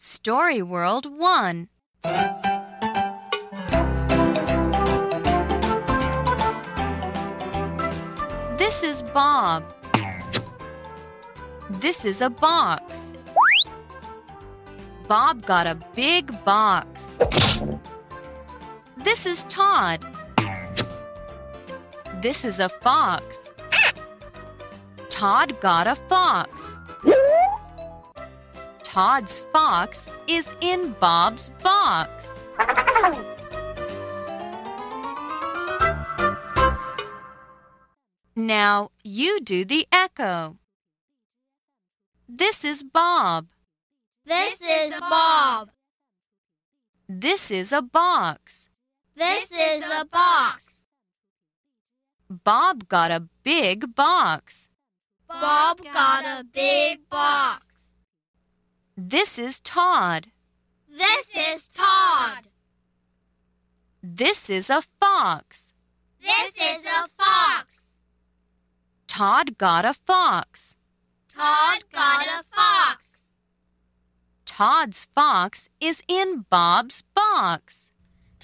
Story World 1. This is Bob. This is a box. Bob got a big box. This is Todd. This is a fox. Todd got a fox. Todd's fox is in Bob's box. Now you do the echo. This is Bob. This is Bob. This is a box. This is a box. Bob got a big box. Bob got a big box. This is Todd. This is Todd. This is a fox. This is a fox. Todd got a fox. Todd got a fox. Todd's fox is in Bob's box.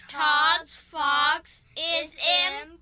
Todd's fox is in.